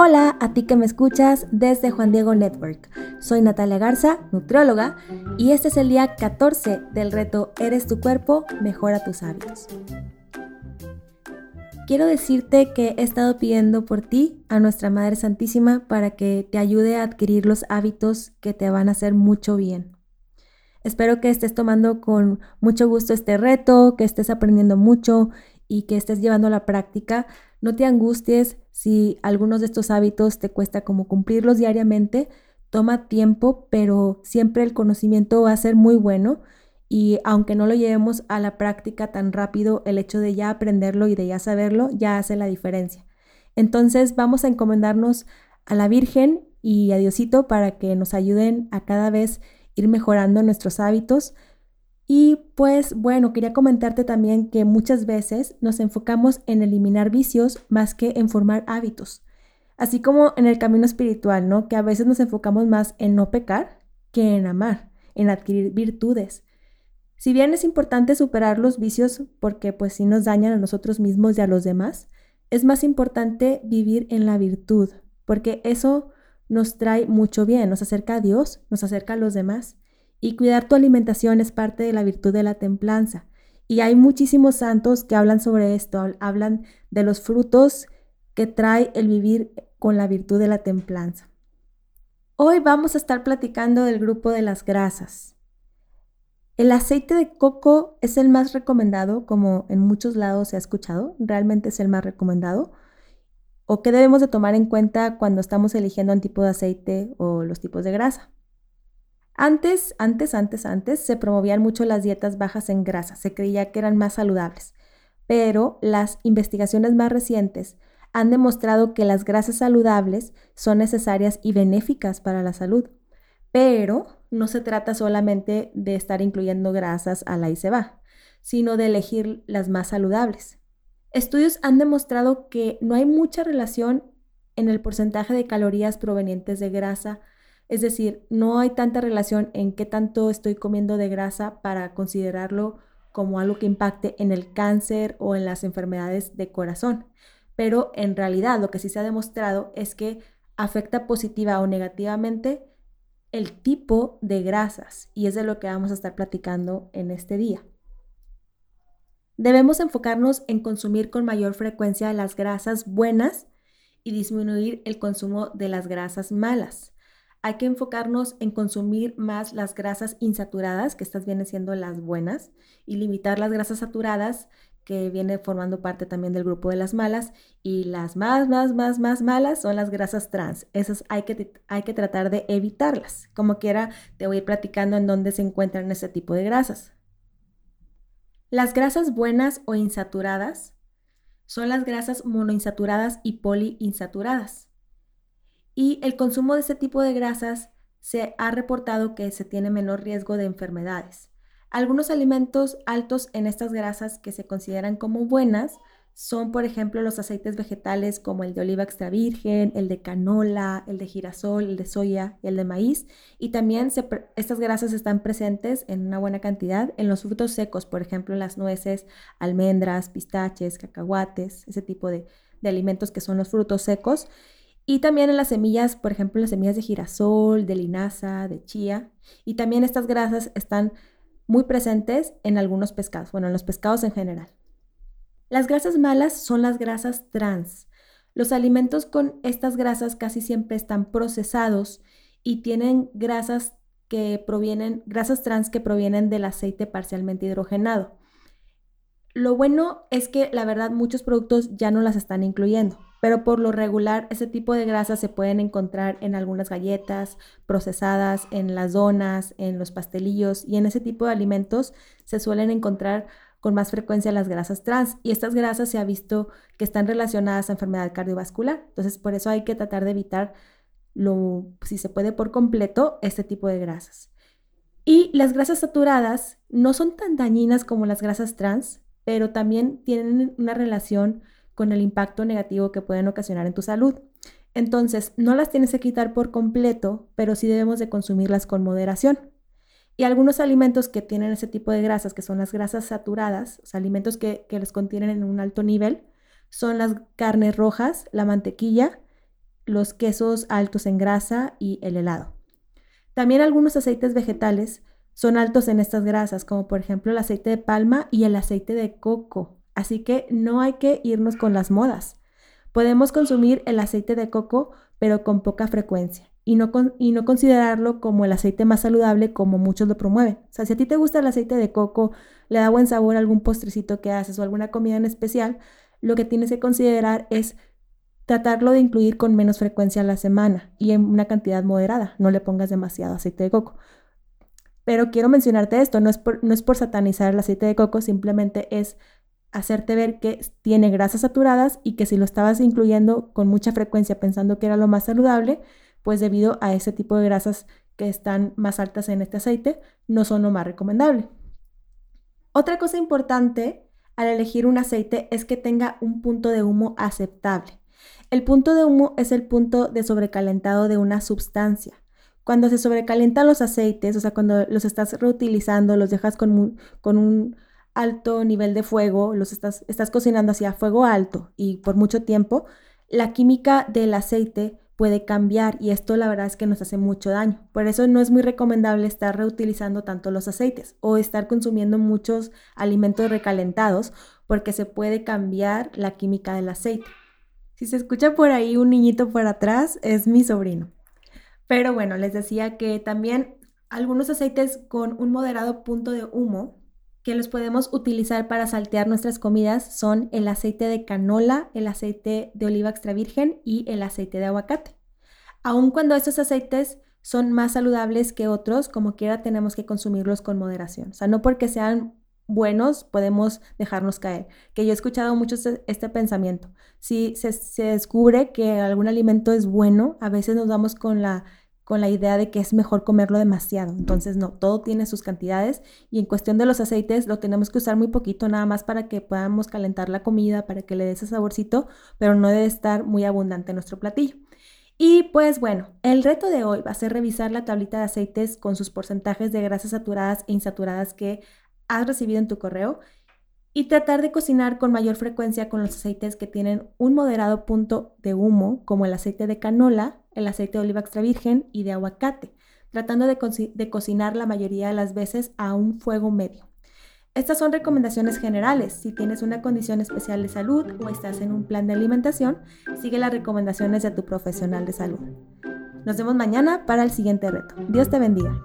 Hola a ti que me escuchas desde Juan Diego Network. Soy Natalia Garza, nutrióloga, y este es el día 14 del reto Eres tu cuerpo, mejora tus hábitos. Quiero decirte que he estado pidiendo por ti a nuestra Madre Santísima para que te ayude a adquirir los hábitos que te van a hacer mucho bien. Espero que estés tomando con mucho gusto este reto, que estés aprendiendo mucho y que estés llevando a la práctica no te angusties si algunos de estos hábitos te cuesta como cumplirlos diariamente. Toma tiempo, pero siempre el conocimiento va a ser muy bueno y aunque no lo llevemos a la práctica tan rápido, el hecho de ya aprenderlo y de ya saberlo ya hace la diferencia. Entonces vamos a encomendarnos a la Virgen y a Diosito para que nos ayuden a cada vez ir mejorando nuestros hábitos y pues bueno, quería comentarte también que muchas veces nos enfocamos en eliminar vicios más que en formar hábitos. Así como en el camino espiritual, ¿no? Que a veces nos enfocamos más en no pecar que en amar, en adquirir virtudes. Si bien es importante superar los vicios porque pues sí nos dañan a nosotros mismos y a los demás, es más importante vivir en la virtud, porque eso nos trae mucho bien, nos acerca a Dios, nos acerca a los demás. Y cuidar tu alimentación es parte de la virtud de la templanza. Y hay muchísimos santos que hablan sobre esto, hablan de los frutos que trae el vivir con la virtud de la templanza. Hoy vamos a estar platicando del grupo de las grasas. El aceite de coco es el más recomendado, como en muchos lados se ha escuchado, realmente es el más recomendado. ¿O qué debemos de tomar en cuenta cuando estamos eligiendo un tipo de aceite o los tipos de grasa? Antes, antes, antes, antes se promovían mucho las dietas bajas en grasa, se creía que eran más saludables, pero las investigaciones más recientes han demostrado que las grasas saludables son necesarias y benéficas para la salud, pero no se trata solamente de estar incluyendo grasas a la y se va, sino de elegir las más saludables. Estudios han demostrado que no hay mucha relación en el porcentaje de calorías provenientes de grasa es decir, no hay tanta relación en qué tanto estoy comiendo de grasa para considerarlo como algo que impacte en el cáncer o en las enfermedades de corazón. Pero en realidad lo que sí se ha demostrado es que afecta positiva o negativamente el tipo de grasas y es de lo que vamos a estar platicando en este día. Debemos enfocarnos en consumir con mayor frecuencia las grasas buenas y disminuir el consumo de las grasas malas hay que enfocarnos en consumir más las grasas insaturadas, que estas vienen siendo las buenas, y limitar las grasas saturadas, que viene formando parte también del grupo de las malas, y las más, más, más, más malas son las grasas trans. Esas hay que, hay que tratar de evitarlas. Como quiera, te voy a ir platicando en dónde se encuentran ese tipo de grasas. Las grasas buenas o insaturadas son las grasas monoinsaturadas y poliinsaturadas. Y el consumo de ese tipo de grasas se ha reportado que se tiene menor riesgo de enfermedades. Algunos alimentos altos en estas grasas que se consideran como buenas son, por ejemplo, los aceites vegetales como el de oliva extra virgen, el de canola, el de girasol, el de soya y el de maíz. Y también estas grasas están presentes en una buena cantidad en los frutos secos, por ejemplo, las nueces, almendras, pistaches, cacahuates, ese tipo de alimentos que son los frutos secos. Y también en las semillas, por ejemplo, las semillas de girasol, de linaza, de chía. Y también estas grasas están muy presentes en algunos pescados, bueno, en los pescados en general. Las grasas malas son las grasas trans. Los alimentos con estas grasas casi siempre están procesados y tienen grasas que provienen, grasas trans que provienen del aceite parcialmente hidrogenado. Lo bueno es que la verdad muchos productos ya no las están incluyendo pero por lo regular ese tipo de grasas se pueden encontrar en algunas galletas procesadas, en las donas, en los pastelillos y en ese tipo de alimentos se suelen encontrar con más frecuencia las grasas trans y estas grasas se ha visto que están relacionadas a enfermedad cardiovascular. Entonces, por eso hay que tratar de evitar lo, si se puede por completo, este tipo de grasas. Y las grasas saturadas no son tan dañinas como las grasas trans, pero también tienen una relación con el impacto negativo que pueden ocasionar en tu salud. Entonces, no las tienes que quitar por completo, pero sí debemos de consumirlas con moderación. Y algunos alimentos que tienen ese tipo de grasas, que son las grasas saturadas, alimentos que, que les contienen en un alto nivel, son las carnes rojas, la mantequilla, los quesos altos en grasa y el helado. También algunos aceites vegetales son altos en estas grasas, como por ejemplo el aceite de palma y el aceite de coco. Así que no hay que irnos con las modas. Podemos consumir el aceite de coco, pero con poca frecuencia, y no, y no considerarlo como el aceite más saludable como muchos lo promueven. O sea, si a ti te gusta el aceite de coco, le da buen sabor a algún postrecito que haces o alguna comida en especial, lo que tienes que considerar es tratarlo de incluir con menos frecuencia a la semana y en una cantidad moderada. No le pongas demasiado aceite de coco. Pero quiero mencionarte esto, no es por, no es por satanizar el aceite de coco, simplemente es hacerte ver que tiene grasas saturadas y que si lo estabas incluyendo con mucha frecuencia pensando que era lo más saludable, pues debido a ese tipo de grasas que están más altas en este aceite, no son lo más recomendable. Otra cosa importante al elegir un aceite es que tenga un punto de humo aceptable. El punto de humo es el punto de sobrecalentado de una sustancia. Cuando se sobrecalientan los aceites, o sea, cuando los estás reutilizando, los dejas con con un alto nivel de fuego, los estás, estás cocinando hacia fuego alto y por mucho tiempo, la química del aceite puede cambiar y esto la verdad es que nos hace mucho daño. Por eso no es muy recomendable estar reutilizando tanto los aceites o estar consumiendo muchos alimentos recalentados porque se puede cambiar la química del aceite. Si se escucha por ahí un niñito por atrás, es mi sobrino. Pero bueno, les decía que también algunos aceites con un moderado punto de humo que los podemos utilizar para saltear nuestras comidas son el aceite de canola, el aceite de oliva extra virgen y el aceite de aguacate. Aun cuando estos aceites son más saludables que otros, como quiera tenemos que consumirlos con moderación. O sea, no porque sean buenos podemos dejarnos caer. Que yo he escuchado mucho este, este pensamiento. Si se, se descubre que algún alimento es bueno, a veces nos damos con la con la idea de que es mejor comerlo demasiado. Entonces, no, todo tiene sus cantidades y en cuestión de los aceites lo tenemos que usar muy poquito nada más para que podamos calentar la comida, para que le dé ese saborcito, pero no debe estar muy abundante en nuestro platillo. Y pues bueno, el reto de hoy va a ser revisar la tablita de aceites con sus porcentajes de grasas saturadas e insaturadas que has recibido en tu correo y tratar de cocinar con mayor frecuencia con los aceites que tienen un moderado punto de humo, como el aceite de canola, el aceite de oliva extra virgen y de aguacate, tratando de, cocinar la mayoría de las veces a un fuego medio. Estas son recomendaciones generales. Si tienes una condición especial de salud o estás en un plan de alimentación, sigue las recomendaciones de tu profesional de salud. Nos vemos mañana para el siguiente reto. Dios te bendiga.